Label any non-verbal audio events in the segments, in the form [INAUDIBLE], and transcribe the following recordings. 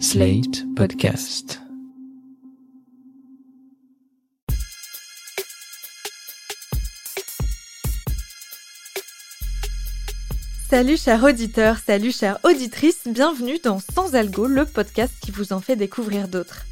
Slate Podcast. Salut chers auditeurs, salut chères auditrices, bienvenue dans Sans Algo, le podcast qui vous en fait découvrir d'autres.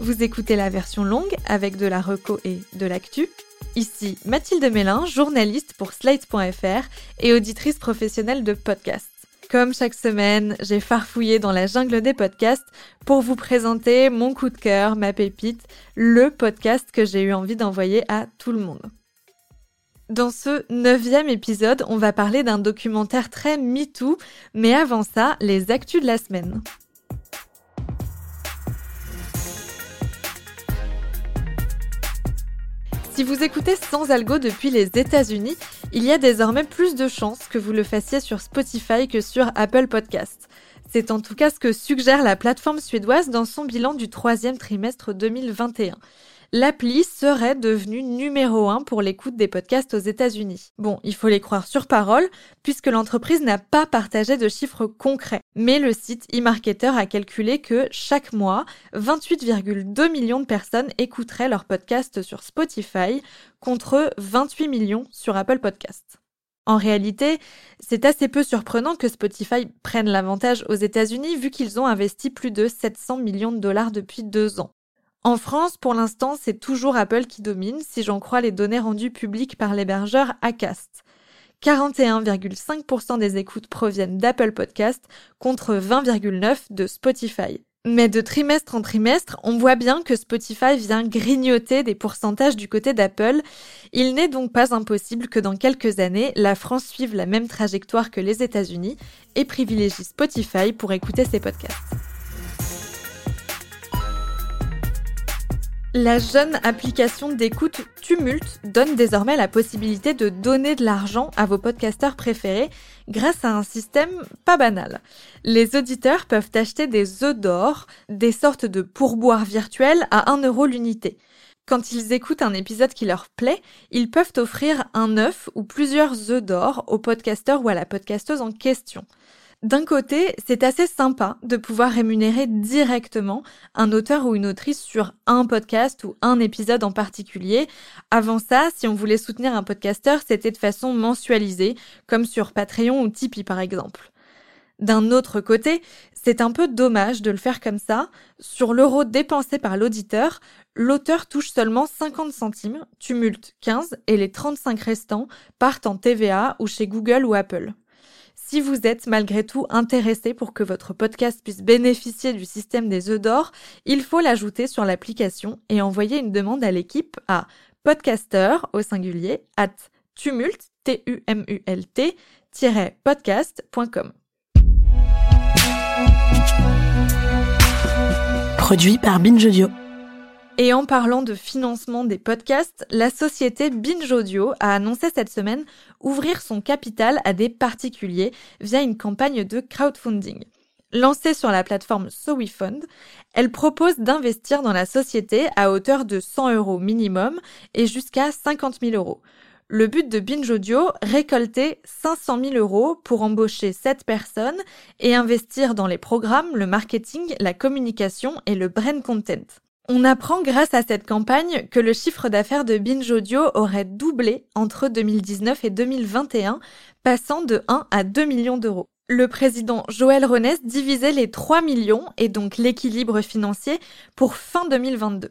Vous écoutez la version longue avec de la reco et de l'actu. Ici Mathilde Mélin, journaliste pour Slate.fr et auditrice professionnelle de podcast. Comme chaque semaine, j'ai farfouillé dans la jungle des podcasts pour vous présenter mon coup de cœur, ma pépite, le podcast que j'ai eu envie d'envoyer à tout le monde. Dans ce neuvième épisode, on va parler d'un documentaire très MeToo, mais avant ça, les actus de la semaine. Si vous écoutez sans algo depuis les États-Unis, il y a désormais plus de chances que vous le fassiez sur Spotify que sur Apple Podcasts. C'est en tout cas ce que suggère la plateforme suédoise dans son bilan du troisième trimestre 2021 l'appli serait devenue numéro un pour l'écoute des podcasts aux États-Unis. Bon, il faut les croire sur parole, puisque l'entreprise n'a pas partagé de chiffres concrets. Mais le site eMarketer a calculé que chaque mois, 28,2 millions de personnes écouteraient leurs podcasts sur Spotify, contre 28 millions sur Apple Podcasts. En réalité, c'est assez peu surprenant que Spotify prenne l'avantage aux États-Unis vu qu'ils ont investi plus de 700 millions de dollars depuis deux ans. En France, pour l'instant, c'est toujours Apple qui domine, si j'en crois les données rendues publiques par l'hébergeur Acast. 41,5% des écoutes proviennent d'Apple Podcast contre 20,9% de Spotify. Mais de trimestre en trimestre, on voit bien que Spotify vient grignoter des pourcentages du côté d'Apple. Il n'est donc pas impossible que dans quelques années, la France suive la même trajectoire que les États-Unis et privilégie Spotify pour écouter ses podcasts. La jeune application d'écoute Tumult donne désormais la possibilité de donner de l'argent à vos podcasteurs préférés grâce à un système pas banal. Les auditeurs peuvent acheter des œufs d'or, des sortes de pourboires virtuels à 1 euro l'unité. Quand ils écoutent un épisode qui leur plaît, ils peuvent offrir un œuf ou plusieurs œufs d'or au podcasteur ou à la podcasteuse en question. D'un côté, c'est assez sympa de pouvoir rémunérer directement un auteur ou une autrice sur un podcast ou un épisode en particulier. Avant ça, si on voulait soutenir un podcasteur, c'était de façon mensualisée, comme sur Patreon ou Tipeee par exemple. D'un autre côté, c'est un peu dommage de le faire comme ça. Sur l'euro dépensé par l'auditeur, l'auteur touche seulement 50 centimes, tumulte 15, et les 35 restants partent en TVA ou chez Google ou Apple. Si vous êtes malgré tout intéressé pour que votre podcast puisse bénéficier du système des œufs d'or, il faut l'ajouter sur l'application et envoyer une demande à l'équipe à podcaster au singulier at tumult, t u m u l t podcast.com. Produit par Binge Audio. Et en parlant de financement des podcasts, la société Binge Audio a annoncé cette semaine ouvrir son capital à des particuliers via une campagne de crowdfunding. Lancée sur la plateforme SoWeFund, elle propose d'investir dans la société à hauteur de 100 euros minimum et jusqu'à 50 000 euros. Le but de Binge Audio, récolter 500 000 euros pour embaucher 7 personnes et investir dans les programmes, le marketing, la communication et le brand content. On apprend grâce à cette campagne que le chiffre d'affaires de Binge Audio aurait doublé entre 2019 et 2021, passant de 1 à 2 millions d'euros. Le président Joël Renès divisait les 3 millions et donc l'équilibre financier pour fin 2022.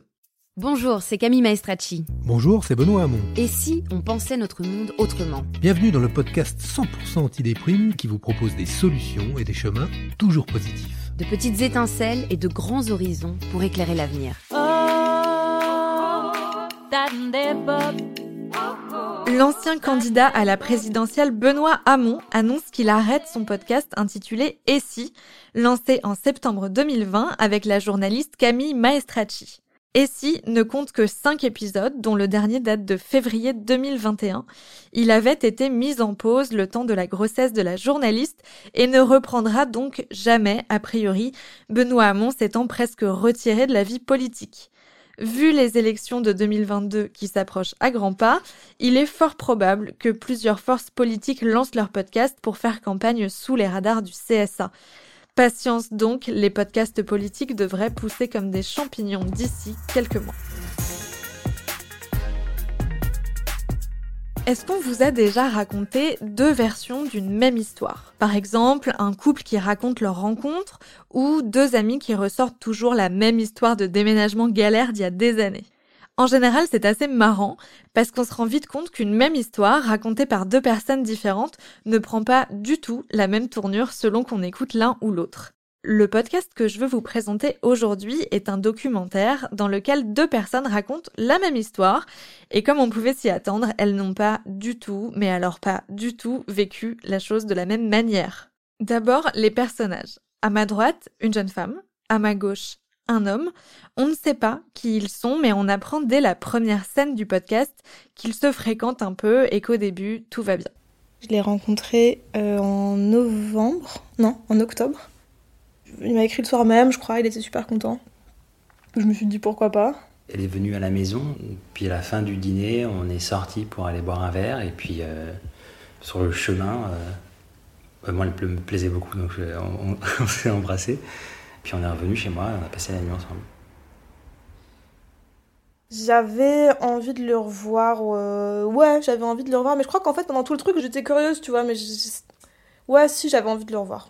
Bonjour, c'est Camille Maestracci. Bonjour, c'est Benoît Hamon. Et si on pensait notre monde autrement Bienvenue dans le podcast 100% anti-déprime qui vous propose des solutions et des chemins toujours positifs de petites étincelles et de grands horizons pour éclairer l'avenir. L'ancien candidat à la présidentielle Benoît Hamon annonce qu'il arrête son podcast intitulé Et si, lancé en septembre 2020 avec la journaliste Camille Maestracci. Et si ne compte que 5 épisodes, dont le dernier date de février 2021. Il avait été mis en pause le temps de la grossesse de la journaliste et ne reprendra donc jamais, a priori, Benoît Hamon s'étant presque retiré de la vie politique. Vu les élections de 2022 qui s'approchent à grands pas, il est fort probable que plusieurs forces politiques lancent leur podcast pour faire campagne sous les radars du CSA. Patience donc, les podcasts politiques devraient pousser comme des champignons d'ici quelques mois. Est-ce qu'on vous a déjà raconté deux versions d'une même histoire? Par exemple, un couple qui raconte leur rencontre ou deux amis qui ressortent toujours la même histoire de déménagement galère d'il y a des années? En général, c'est assez marrant parce qu'on se rend vite compte qu'une même histoire racontée par deux personnes différentes ne prend pas du tout la même tournure selon qu'on écoute l'un ou l'autre. Le podcast que je veux vous présenter aujourd'hui est un documentaire dans lequel deux personnes racontent la même histoire et comme on pouvait s'y attendre, elles n'ont pas du tout, mais alors pas du tout, vécu la chose de la même manière. D'abord, les personnages. À ma droite, une jeune femme. À ma gauche, un homme. On ne sait pas qui ils sont, mais on apprend dès la première scène du podcast qu'ils se fréquentent un peu et qu'au début, tout va bien. Je l'ai rencontré euh, en novembre, non, en octobre. Il m'a écrit le soir même, je crois, il était super content. Je me suis dit pourquoi pas. Elle est venue à la maison, puis à la fin du dîner, on est sorti pour aller boire un verre, et puis euh, sur le chemin, euh, moi elle me plaisait beaucoup, donc on, [LAUGHS] on s'est embrassés. Puis on est revenu chez moi, on a passé la nuit ensemble. J'avais envie de le revoir, euh, ouais, j'avais envie de le revoir, mais je crois qu'en fait pendant tout le truc j'étais curieuse, tu vois, mais ouais, si j'avais envie de le revoir.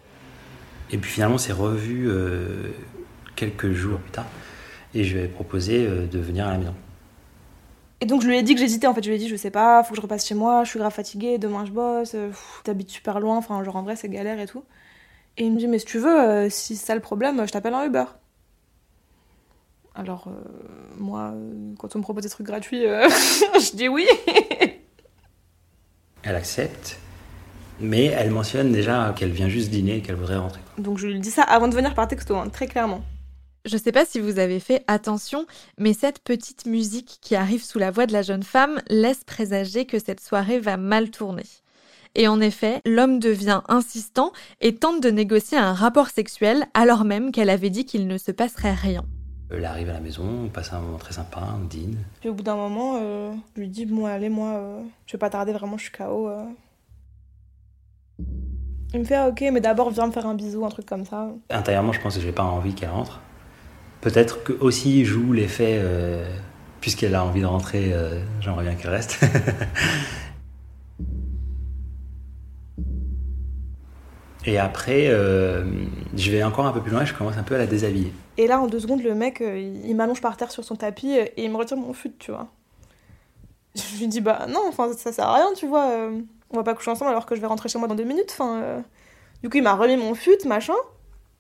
Et puis finalement c'est revu euh, quelques jours plus tard, et je lui ai proposé euh, de venir à la maison. Et donc je lui ai dit que j'hésitais en fait, je lui ai dit je sais pas, faut que je repasse chez moi, je suis grave fatiguée, demain je bosse, t'habites super loin, enfin genre en vrai c'est galère et tout. Et il me dit, mais si tu veux, euh, si c'est ça le problème, je t'appelle un Uber. Alors, euh, moi, euh, quand on me propose des trucs gratuits, [LAUGHS] je dis oui. [LAUGHS] elle accepte, mais elle mentionne déjà qu'elle vient juste dîner et qu'elle voudrait rentrer. Donc je lui dis ça avant de venir par texto, hein, très clairement. Je sais pas si vous avez fait attention, mais cette petite musique qui arrive sous la voix de la jeune femme laisse présager que cette soirée va mal tourner. Et en effet, l'homme devient insistant et tente de négocier un rapport sexuel alors même qu'elle avait dit qu'il ne se passerait rien. Elle arrive à la maison, on passe un moment très sympa, on dîne. Puis au bout d'un moment, euh, je lui dis Bon, allez, moi, euh, je vais pas tarder, vraiment, je suis KO. Euh. Il me fait ah, Ok, mais d'abord, viens me faire un bisou, un truc comme ça. Intérieurement, je pense que j'ai pas envie qu'elle rentre. Peut-être que aussi joue l'effet, puisqu'elle a envie de rentrer, j'aimerais bien qu'elle reste. [LAUGHS] Et après, euh, je vais encore un peu plus loin et je commence un peu à la déshabiller. Et là, en deux secondes, le mec, euh, il m'allonge par terre sur son tapis euh, et il me retire mon fut, tu vois. [LAUGHS] Je lui dis, bah non, enfin, ça sert à rien, tu vois. on va pas coucher ensemble alors que je vais rentrer chez moi dans deux minutes. Enfin, Du coup, il m'a remis mon fut, machin.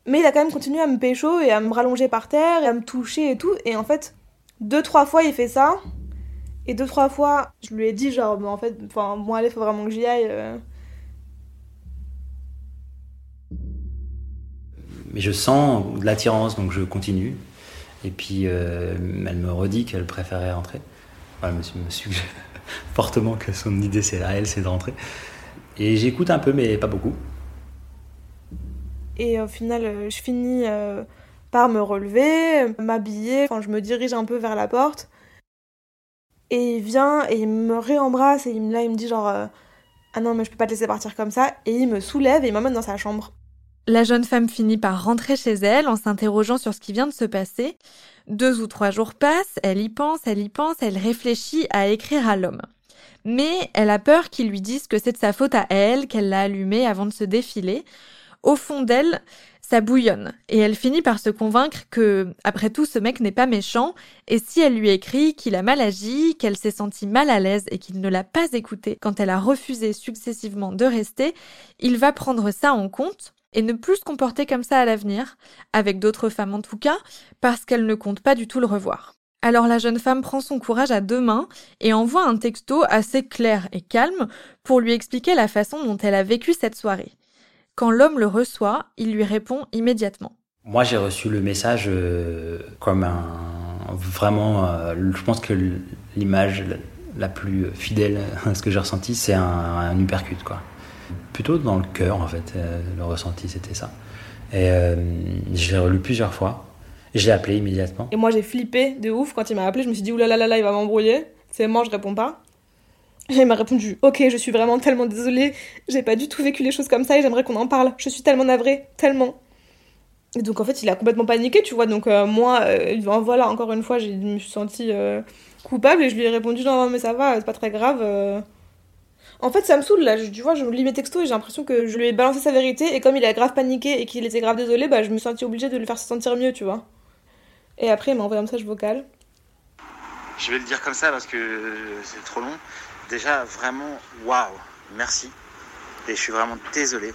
Mais il a quand même continué à me pécho et à me rallonger par terre et à me toucher et tout. Et en fait, deux, trois fois, il fait ça. Et deux, trois fois, je lui ai dit, genre, bah, en fait, bon, allez, faut vraiment que j'y aille. Mais je sens de l'attirance, donc je continue. Et puis euh, elle me redit qu'elle préférait rentrer. Elle me, suggère [LAUGHS] fortement que son idée c'est à elle, c'est de rentrer. Et j'écoute un peu, mais pas beaucoup. Et au final, euh, je finis euh, par me relever, m'habiller, enfin, je me dirige un peu vers la porte. Et il vient et il me réembrasse et il me, là il me dit genre ah non mais je peux pas te laisser partir comme ça et il me soulève et il m'emmène dans sa chambre. La jeune femme finit par rentrer chez elle en s'interrogeant sur ce qui vient de se passer. Deux ou trois jours passent, elle y pense, elle y pense, elle réfléchit à écrire à l'homme. Mais elle a peur qu'il lui dise que c'est de sa faute à elle, qu'elle l'a allumé avant de se défiler. Au fond d'elle, ça bouillonne, et elle finit par se convaincre que, après tout, ce mec n'est pas méchant, et si elle lui écrit qu'il a mal agi, qu'elle s'est sentie mal à l'aise et qu'il ne l'a pas écoutée quand elle a refusé successivement de rester, il va prendre ça en compte, et ne plus se comporter comme ça à l'avenir, avec d'autres femmes en tout cas, parce qu'elle ne compte pas du tout le revoir. Alors la jeune femme prend son courage à deux mains et envoie un texto assez clair et calme pour lui expliquer la façon dont elle a vécu cette soirée. Quand l'homme le reçoit, il lui répond immédiatement. Moi j'ai reçu le message euh, comme un... Vraiment, euh, je pense que l'image la plus fidèle à ce que j'ai ressenti, c'est un, un quoi plutôt dans le cœur, en fait. Euh, le ressenti, c'était ça. Et euh, je l'ai relu plusieurs fois. Je l'ai appelé immédiatement. Et moi, j'ai flippé de ouf quand il m'a appelé. Je me suis dit, oulala, là, il va m'embrouiller. C'est mort, je réponds pas. Et il m'a répondu, ok, je suis vraiment tellement désolée. J'ai pas du tout vécu les choses comme ça et j'aimerais qu'on en parle. Je suis tellement navrée, tellement. Et donc en fait, il a complètement paniqué, tu vois. Donc euh, moi, euh, voilà, encore une fois, je me suis sentie coupable et je lui ai répondu non mais ça va, c'est pas très grave. En fait, ça me saoule là. Je- tu vois, je lis mes textos et j'ai l'impression que je lui ai balancé sa vérité et comme il a grave paniqué et qu'il était grave désolé, bah je me suis sentie obligée de le faire se sentir mieux, tu vois. Et après, il m'a envoyé un message vocal. Je vais le dire comme ça parce que c'est trop long. Déjà, vraiment, waouh, merci. Et je suis vraiment désolé.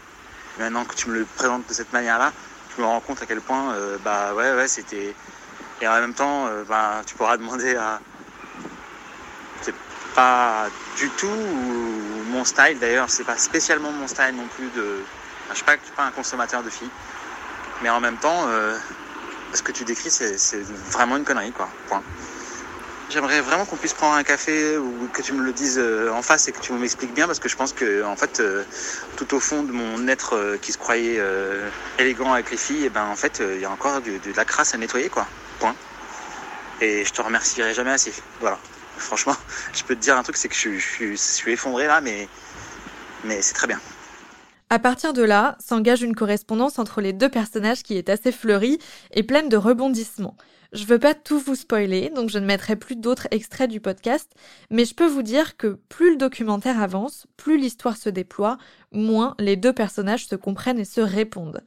Maintenant que tu me le présentes de cette manière-là, je me rends compte à quel point, euh, bah ouais, ouais, c'était. Et en même temps, euh, bah, tu pourras demander à. C'est pas du tout mon style d'ailleurs, c'est pas spécialement mon style non plus de. enfin, je suis pas, pas un consommateur de filles. Mais en même temps, euh, ce que tu décris, c'est vraiment une connerie, quoi. Point. J'aimerais vraiment qu'on puisse prendre un café ou que tu me le dises euh, en face et que tu m'expliques bien parce que je pense que en fait euh, tout au fond de mon être qui se croyait élégant avec les filles, et ben en fait il y a encore de la crasse à nettoyer quoi. Point. Et je te remercierai jamais assez. Voilà. Franchement, je peux te dire un truc, c'est que je, je suis- effondré là, mais mais c'est très bien. À partir de là, s'engage une correspondance entre les deux personnages qui est assez fleurie et pleine de rebondissements. Je veux pas tout vous spoiler, donc je ne mettrai plus d'autres extraits du podcast, mais je peux vous dire que plus le documentaire avance, plus l'histoire se déploie, moins les deux personnages se comprennent et se répondent.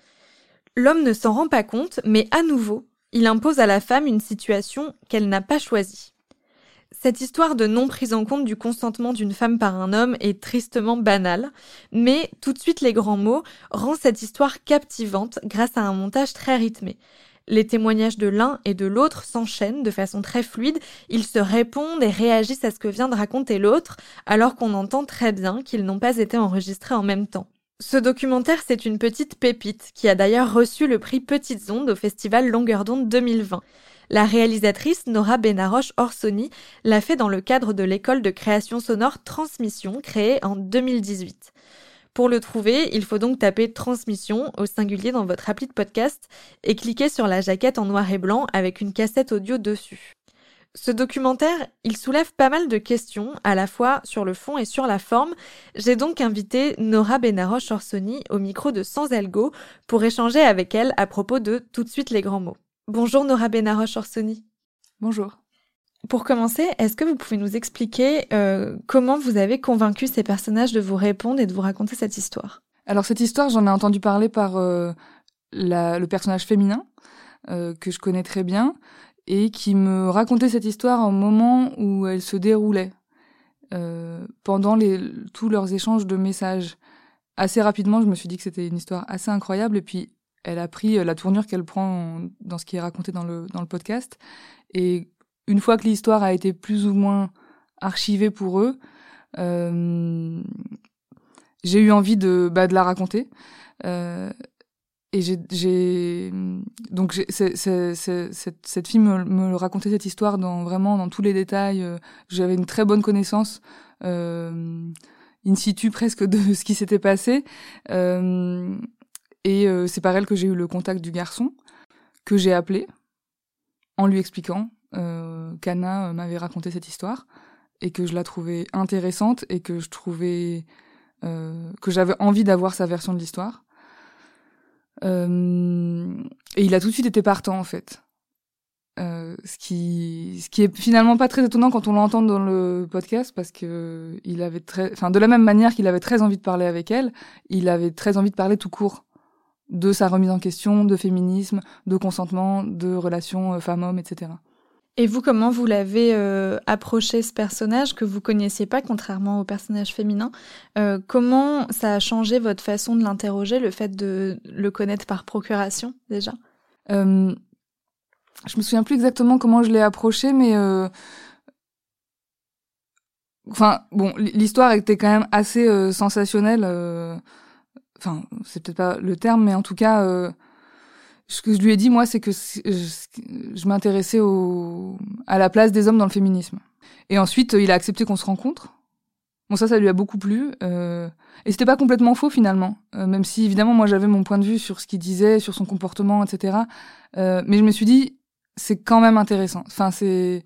L'homme ne s'en rend pas compte, mais à nouveau, il impose à la femme une situation qu'elle n'a pas choisie. Cette histoire de non prise en compte du consentement d'une femme par un homme est tristement banale, mais tout de suite les grands mots rend cette histoire captivante grâce à un montage très rythmé. Les témoignages de l'un et de l'autre s'enchaînent de façon très fluide, ils se répondent et réagissent à ce que vient de raconter l'autre, alors qu'on entend très bien qu'ils n'ont pas été enregistrés en même temps. Ce documentaire, c'est une petite pépite qui a d'ailleurs reçu le prix Petites Ondes au festival Longueur d'onde 2020. La réalisatrice Nora Benaroche Orsoni l'a fait dans le cadre de l'école de création sonore Transmission créée en 2018. Pour le trouver, il faut donc taper Transmission au singulier dans votre appli de podcast et cliquer sur la jaquette en noir et blanc avec une cassette audio dessus. Ce documentaire, il soulève pas mal de questions, à la fois sur le fond et sur la forme. J'ai donc invité Nora Benaroche Orsoni au micro de Sans Algo pour échanger avec elle à propos de Tout de suite les grands mots. Bonjour Nora Benaroche Orsoni. Bonjour. Pour commencer, est-ce que vous pouvez nous expliquer euh, comment vous avez convaincu ces personnages de vous répondre et de vous raconter cette histoire? Alors cette histoire, j'en ai entendu parler par euh, la- le personnage féminin euh, que je connais très bien et qui me racontait cette histoire au moment où elle se déroulait, pendant les, tous leurs échanges de messages. Assez rapidement, je me suis dit que c'était une histoire assez incroyable et puis elle a pris euh, la tournure qu'elle prend dans ce qui est raconté dans le, dans le podcast. Et une fois que l'histoire a été plus ou moins archivée pour eux, euh, j'ai eu envie de, bah, de la raconter. Euh, et j'ai, donc cette fille me, me racontait cette histoire dans vraiment dans tous les détails. Euh, J'avais une très bonne connaissance euh, in situ presque [LAUGHS] de ce qui s'était passé. Euh, et euh, c'est par elle que j'ai eu le contact du garçon que j'ai appelé en lui expliquant euh, qu'Anna euh, m'avait raconté cette histoire et que je la trouvais intéressante et que je trouvais que j'avais envie d'avoir sa version de l'histoire. Et il a tout de suite été partant en fait. Ce qui ce est finalement pas très étonnant quand on l'entend dans le podcast parce que de la même manière qu'il avait très envie de parler avec elle, il avait très envie de parler tout court de sa remise en question, de féminisme, de consentement, de relations euh, femmes-hommes, etc. Et vous, comment vous l'avez euh, approché ce personnage que vous connaissiez pas, contrairement au personnage féminin? Euh, Comment ça a changé votre façon de l'interroger, le fait de le connaître par procuration déjà? Euh, je me souviens plus exactement comment je l'ai approché, mais euh, enfin bon, l'histoire était quand même assez euh, sensationnelle. Euh, Enfin, c'est peut-être pas le terme, mais en tout cas, euh, ce que je lui ai dit moi, c'est que je, je m'intéressais au à la place des hommes dans le féminisme. Et ensuite, euh, il a accepté qu'on se rencontre. Bon, ça, ça lui a beaucoup plu. Euh, et c'était pas complètement faux finalement, Euh, même si évidemment moi j'avais mon point de vue sur ce qu'il disait, sur son comportement, etc. Euh, mais je me suis dit, c'est quand même intéressant. Enfin, c'est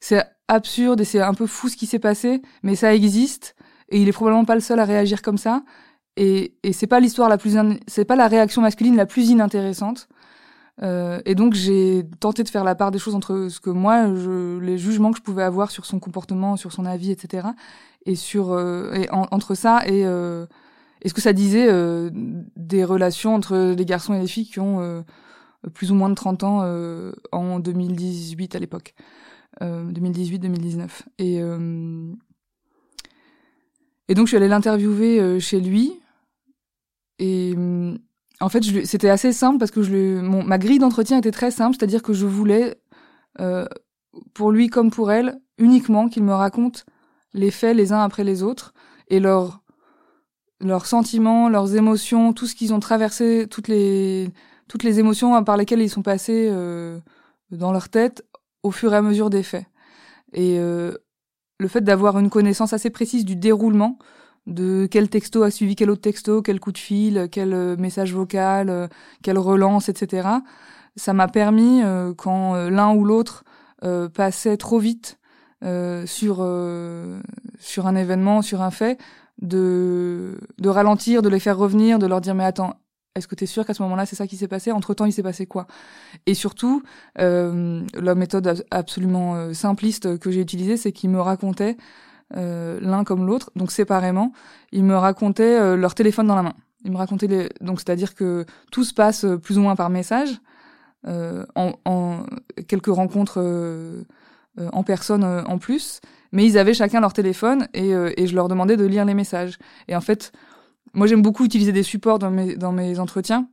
c'est absurde et c'est un peu fou ce qui s'est passé, mais ça existe et il est probablement pas le seul à réagir comme ça. Et, et c'est pas l'histoire la plus, c'est pas la réaction masculine la plus inintéressante. Euh, et donc j'ai tenté de faire la part des choses entre ce que moi, je, les jugements que je pouvais avoir sur son comportement, sur son avis, etc. Et sur euh, et entre ça et, euh, et ce que ça disait euh, des relations entre les garçons et les filles qui ont euh, plus ou moins de 30 ans euh, en 2018 à l'époque, 2018-2019. Et et donc je suis allée l'interviewer chez lui et en fait, c'était assez simple parce que ma grille d'entretien était très simple, c'est-à-dire que je voulais, euh, pour lui comme pour elle, uniquement qu'il me raconte les faits les uns après les autres et leurs leurs sentiments, leurs émotions, tout ce qu'ils ont traversé, toutes les toutes les émotions par lesquelles ils sont passés euh, dans leur tête au fur et à mesure des faits. Et euh, le fait d'avoir une connaissance assez précise du déroulement, de quel texto a suivi quel autre texto, quel coup de fil, quel euh, message vocal, euh, quelle relance, etc. Ça m'a permis, euh, quand l'un ou l'autre passait trop vite sur sur un événement, sur un fait, de de ralentir, de les faire revenir, de leur dire mais attends, est-ce que tu es sûr qu'à ce moment-là, c'est ça qui s'est passé? Entre temps, il s'est passé quoi? Et surtout, euh, la méthode absolument simpliste que j'ai utilisée, c'est qu'il me racontait euh, l'un comme l'autre, donc séparément. Ils me racontaient euh, leur téléphone dans la main. Ils me racontaient les... donc c'est-à-dire que tout se passe euh, plus ou moins par message, en, quelques rencontres en personne en plus, mais ils avaient chacun leur téléphone et, je leur demandais de lire les messages. Et en fait, moi j'aime beaucoup utiliser des supports dans mes dans mes entretiens.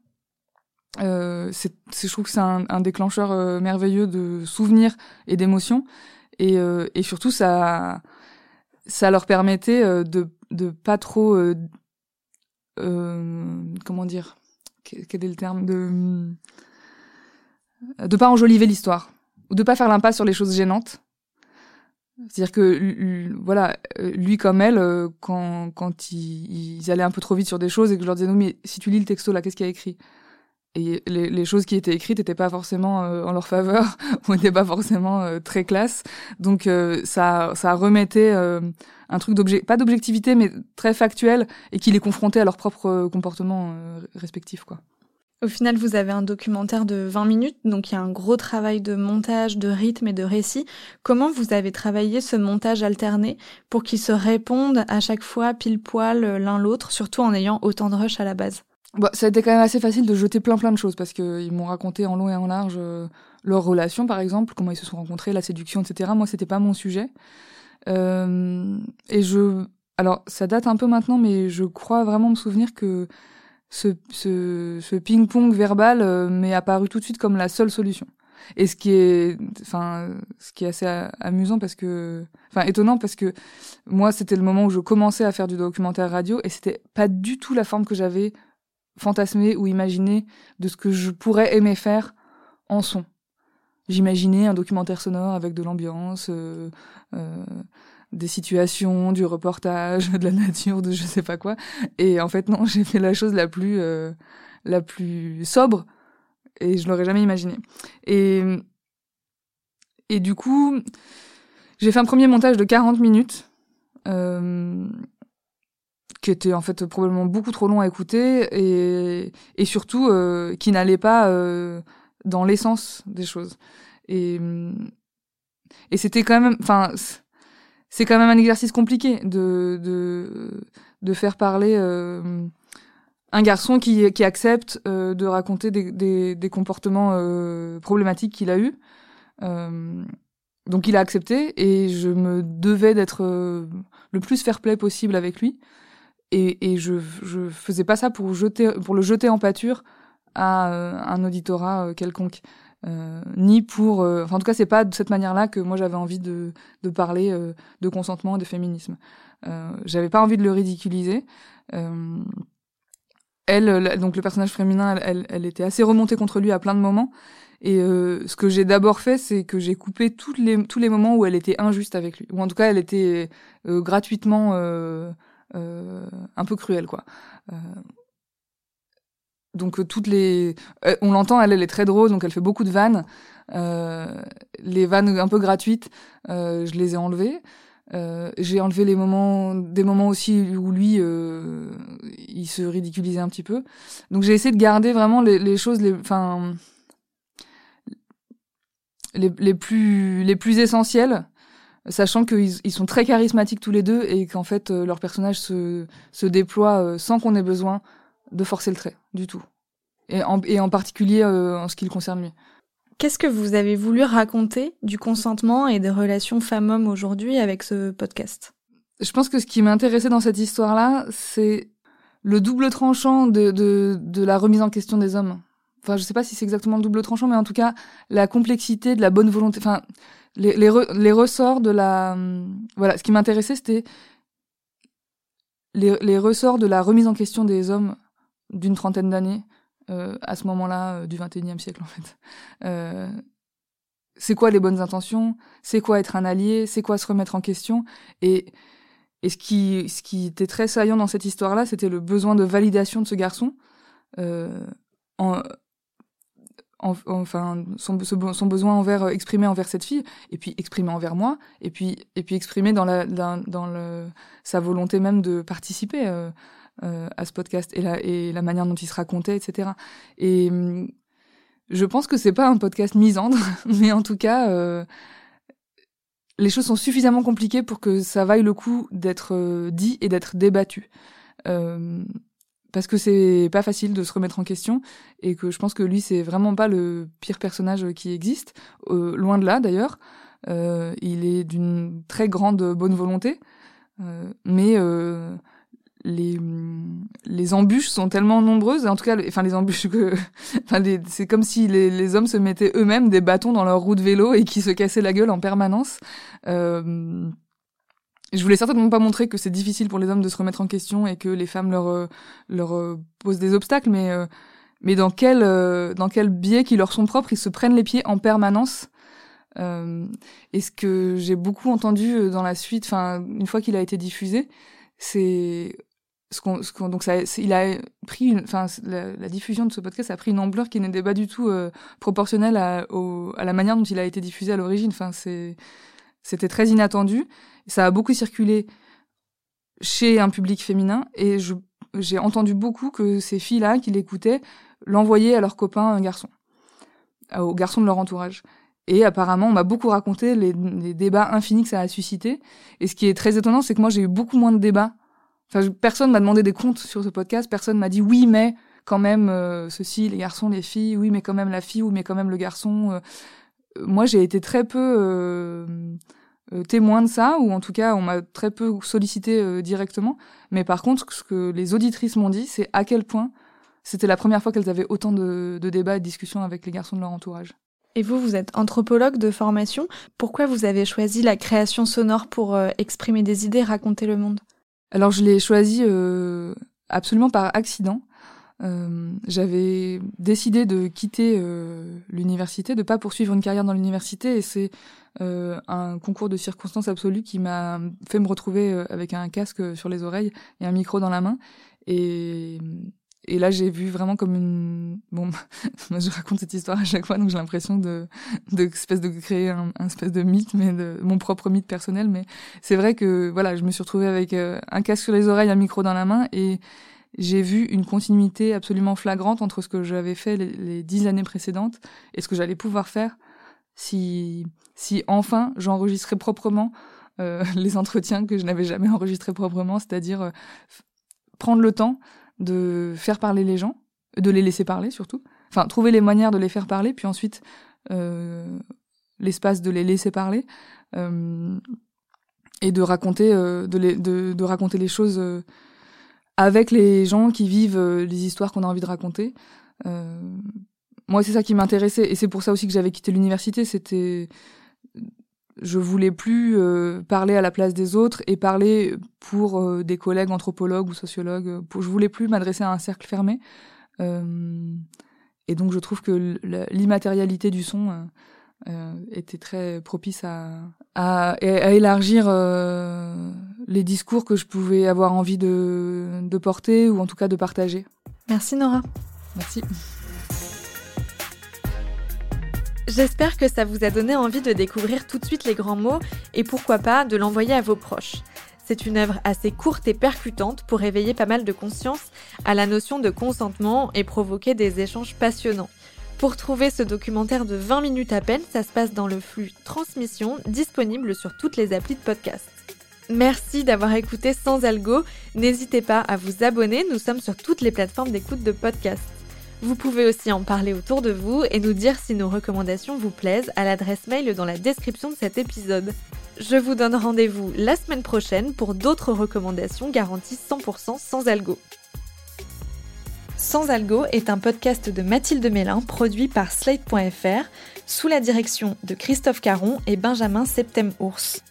C'est, je trouve que c'est un, déclencheur merveilleux de souvenirs et d'émotions. Et surtout, ça, ça leur permettait euh, de de pas trop euh, euh, comment dire quel est le terme de de pas enjoliver l'histoire ou de pas faire l'impasse sur les choses gênantes. C'est-à-dire que voilà lui comme elle quand quand ils, ils, allaient un peu trop vite sur des choses et que je leur disais non mais si tu lis le texto là qu'est-ce qu'il y a écrit? Et les, les, choses qui étaient écrites n'étaient pas forcément euh, en leur faveur [LAUGHS] ou n'étaient pas forcément euh, très classe. Donc euh, ça ça remettait un truc d'objet pas d'objectivité mais très factuel et qui les confrontait à leur propre comportement respectif quoi. Au final, vous avez un documentaire de 20 minutes, donc il y a un gros travail de montage, de rythme et de récit. Comment vous avez travaillé ce montage alterné pour qu'ils se répondent à chaque fois pile poil l'un l'autre, surtout en ayant autant de rush à la base? Bah, ça a été quand même assez facile de jeter plein plein de choses parce qu'ils m'ont raconté en long et en large euh, leur relation, par exemple, comment ils se sont rencontrés, la séduction, etc. Moi, c'était pas mon sujet. Euh, et je, alors, ça date un peu maintenant, mais je crois vraiment me souvenir que ce, ce, ce ping-pong verbal euh, m'est apparu tout de suite comme la seule solution. Et ce qui est, enfin, ce qui est assez amusant parce que, enfin, étonnant parce que moi, c'était le moment où je commençais à faire du documentaire radio et c'était pas du tout la forme que j'avais fantasmer ou imaginer de ce que je pourrais aimer faire en son. J'imaginais un documentaire sonore avec de l'ambiance, euh, euh, des situations, du reportage, [LAUGHS] de la nature, de je sais pas quoi. Et en fait non, [LAUGHS] j'ai fait la chose la plus euh, la plus sobre et je l'aurais jamais imaginé. Et et du coup, j'ai fait un premier montage de 40 minutes. Euh, qui était en fait probablement beaucoup trop long à écouter et, et surtout euh, qui n'allait pas euh, dans l'essence des choses. Et, et c'était quand même, enfin, c'est quand même un exercice compliqué de, de, de faire parler euh, un garçon qui, qui accepte euh, de raconter des, des, des comportements euh, problématiques qu'il a eus. donc il a accepté et je me devais d'être le plus fair-play possible avec lui et, et je, je faisais pas ça pour jeter pour le jeter en pâture à euh, un auditorat euh, quelconque. Euh, ni pour euh, enfin en tout cas c'est pas de cette manière là que moi j'avais envie de de parler de consentement et de féminisme. J'avais pas envie de le ridiculiser. Elle donc le personnage féminin elle, elle, était assez remontée contre lui à plein de moments. Et ce que j'ai d'abord fait c'est que j'ai coupé toutes les tous les moments où elle était injuste avec lui. Ou en tout cas elle était gratuitement euh, un peu cruel quoi. Euh, donc euh, toutes les, on l'entend, elle, elle est très drôle, donc elle fait beaucoup de vannes. les vannes un peu gratuites, je les ai enlevées. Euh, j'ai enlevé les moments, des moments aussi où lui, euh, il se ridiculisait un petit peu. Donc j'ai essayé de garder vraiment les, les choses, les, enfin, les, les, plus, les plus essentiels, sachant qu'ils ils sont très charismatiques tous les deux et qu'en fait euh, leur personnage se, se déploie euh, sans qu'on ait besoin de forcer le trait du tout. Et en, et en particulier euh, en ce qui le concerne lui. Qu'est-ce que vous avez voulu raconter du consentement et des relations femmes-hommes aujourd'hui avec ce podcast? Je pense que ce qui m'intéressait dans cette histoire-là, c'est le double tranchant de, de, de la remise en question des hommes. Enfin, je sais pas si c'est exactement le double tranchant, mais en tout cas, la complexité de la bonne volonté. Enfin, les, les, ressorts de la. Voilà, ce qui m'intéressait, c'était les, les ressorts de la remise en question des hommes d'une trentaine d'années, euh, à ce moment-là euh, du XXIe siècle, en fait. Euh, c'est quoi les bonnes intentions? C'est quoi être un allié? C'est quoi se remettre en question? Et et ce qui, ce qui était très saillant dans cette histoire-là, c'était le besoin de validation de ce garçon, en, enfin son, besoin envers euh, exprimé envers cette fille, et puis exprimé envers moi, et puis et puis exprimé dans la, dans, le sa volonté même de participer euh, euh, à ce podcast et la et la manière dont il se racontait, etc. Et hum, je pense que c'est pas un podcast misandre, [LAUGHS] mais en tout cas. Les choses sont suffisamment compliquées pour que ça vaille le coup d'être dit et d'être débattu. Euh, parce que c'est pas facile de se remettre en question et que je pense que lui c'est vraiment pas le pire personnage qui existe, euh, loin de là d'ailleurs. Euh, il est d'une très grande bonne volonté, euh, mais les les embûches sont tellement nombreuses en tout cas enfin les embûches que [LAUGHS] enfin c'est comme si les, les hommes se mettaient eux-mêmes des bâtons dans leur roue de vélo et qui se cassaient la gueule en permanence euh, je voulais certainement pas montrer que c'est difficile pour les hommes de se remettre en question et que les femmes leur leur posent des obstacles mais euh, mais dans quel euh, dans quel biais qui leur sont propres ils se prennent les pieds en permanence euh, et ce que j'ai beaucoup entendu dans la suite enfin une fois qu'il a été diffusé c'est ce qu'on, ce donc ça, il a pris, enfin la, diffusion de ce podcast a pris une ampleur qui n'était pas du tout euh, proportionnelle à, à la manière dont il a été diffusé à l'origine. Enfin c'est, c'était très inattendu. Ça a beaucoup circulé chez un public féminin et j'ai entendu beaucoup que ces filles-là qui l'écoutaient l'envoyaient à leurs copains un garçon, aux garçons de leur entourage. Et apparemment, on m'a beaucoup raconté les, les, débats infinis que ça a suscité. Et ce qui est très étonnant, c'est que moi, j'ai eu beaucoup moins de débats Enfin, personne m'a demandé des comptes sur ce podcast. Personne m'a dit oui, mais quand même euh, ceci, les garçons, les filles. Oui, mais quand même la fille. Oui, mais quand même le garçon. Euh. Moi, j'ai été très peu euh, témoin de ça, ou en tout cas, on m'a très peu sollicité directement. Mais par contre, ce que les auditrices m'ont dit, c'est à quel point c'était la première fois qu'elles avaient autant de, de débats et de discussions avec les garçons de leur entourage. Et vous, vous êtes anthropologue de formation. Pourquoi vous avez choisi la création sonore pour exprimer des idées, raconter le monde? Alors je l'ai choisi euh, absolument par accident. Euh, j'avais décidé de quitter euh, l'université, de pas poursuivre une carrière dans l'université, et c'est euh, un concours de circonstances absolues qui m'a fait me retrouver euh, avec un casque sur les oreilles et un micro dans la main. Et et là, j'ai vu vraiment comme une. Bon, [LAUGHS] je raconte cette histoire à chaque fois, donc j'ai l'impression de, de, espèce de créer un, un, espèce de mythe, mais de mon propre mythe personnel. Mais c'est vrai que voilà, je me suis retrouvée avec euh, un casque sur les oreilles, un micro dans la main, et j'ai vu une continuité absolument flagrante entre ce que j'avais fait les, dix années précédentes et ce que j'allais pouvoir faire si, si enfin j'enregistrais proprement euh, [LAUGHS] les entretiens que je n'avais jamais enregistrés proprement, c'est-à-dire euh, prendre le temps de faire parler les gens, de les laisser parler surtout. Enfin, trouver les manières de les faire parler, puis ensuite euh, l'espace de les laisser parler et de raconter, de, les, de, de, raconter les choses avec les gens qui vivent euh, les histoires qu'on a envie de raconter. moi, c'est ça qui m'intéressait et c'est pour ça aussi que j'avais quitté l'université. C'était je voulais plus euh, parler à la place des autres et parler pour euh, des collègues anthropologues ou sociologues. Pour, je voulais plus m'adresser à un cercle fermé. Euh, et donc je trouve que l'immatérialité du son était très propice à, à élargir les discours que je pouvais avoir envie de, de porter ou en tout cas de partager. Merci Nora. Merci. J'espère que ça vous a donné envie de découvrir tout de suite les grands mots et pourquoi pas de l'envoyer à vos proches. C'est une œuvre assez courte et percutante pour éveiller pas mal de conscience à la notion de consentement et provoquer des échanges passionnants. Pour trouver ce documentaire de 20 minutes à peine, ça se passe dans le flux Transmission, disponible sur toutes les applis de podcast. Merci d'avoir écouté Sans Algo. N'hésitez pas à vous abonner, nous sommes sur toutes les plateformes d'écoute de podcast. Vous pouvez aussi en parler autour de vous et nous dire si nos recommandations vous plaisent à l'adresse mail dans la description de cet épisode. Je vous donne rendez-vous la semaine prochaine pour d'autres recommandations garanties 100% sans algo. Sans algo est un podcast de Mathilde Mélin produit par Slate.fr sous la direction de Christophe Caron et Benjamin Septem-Ours.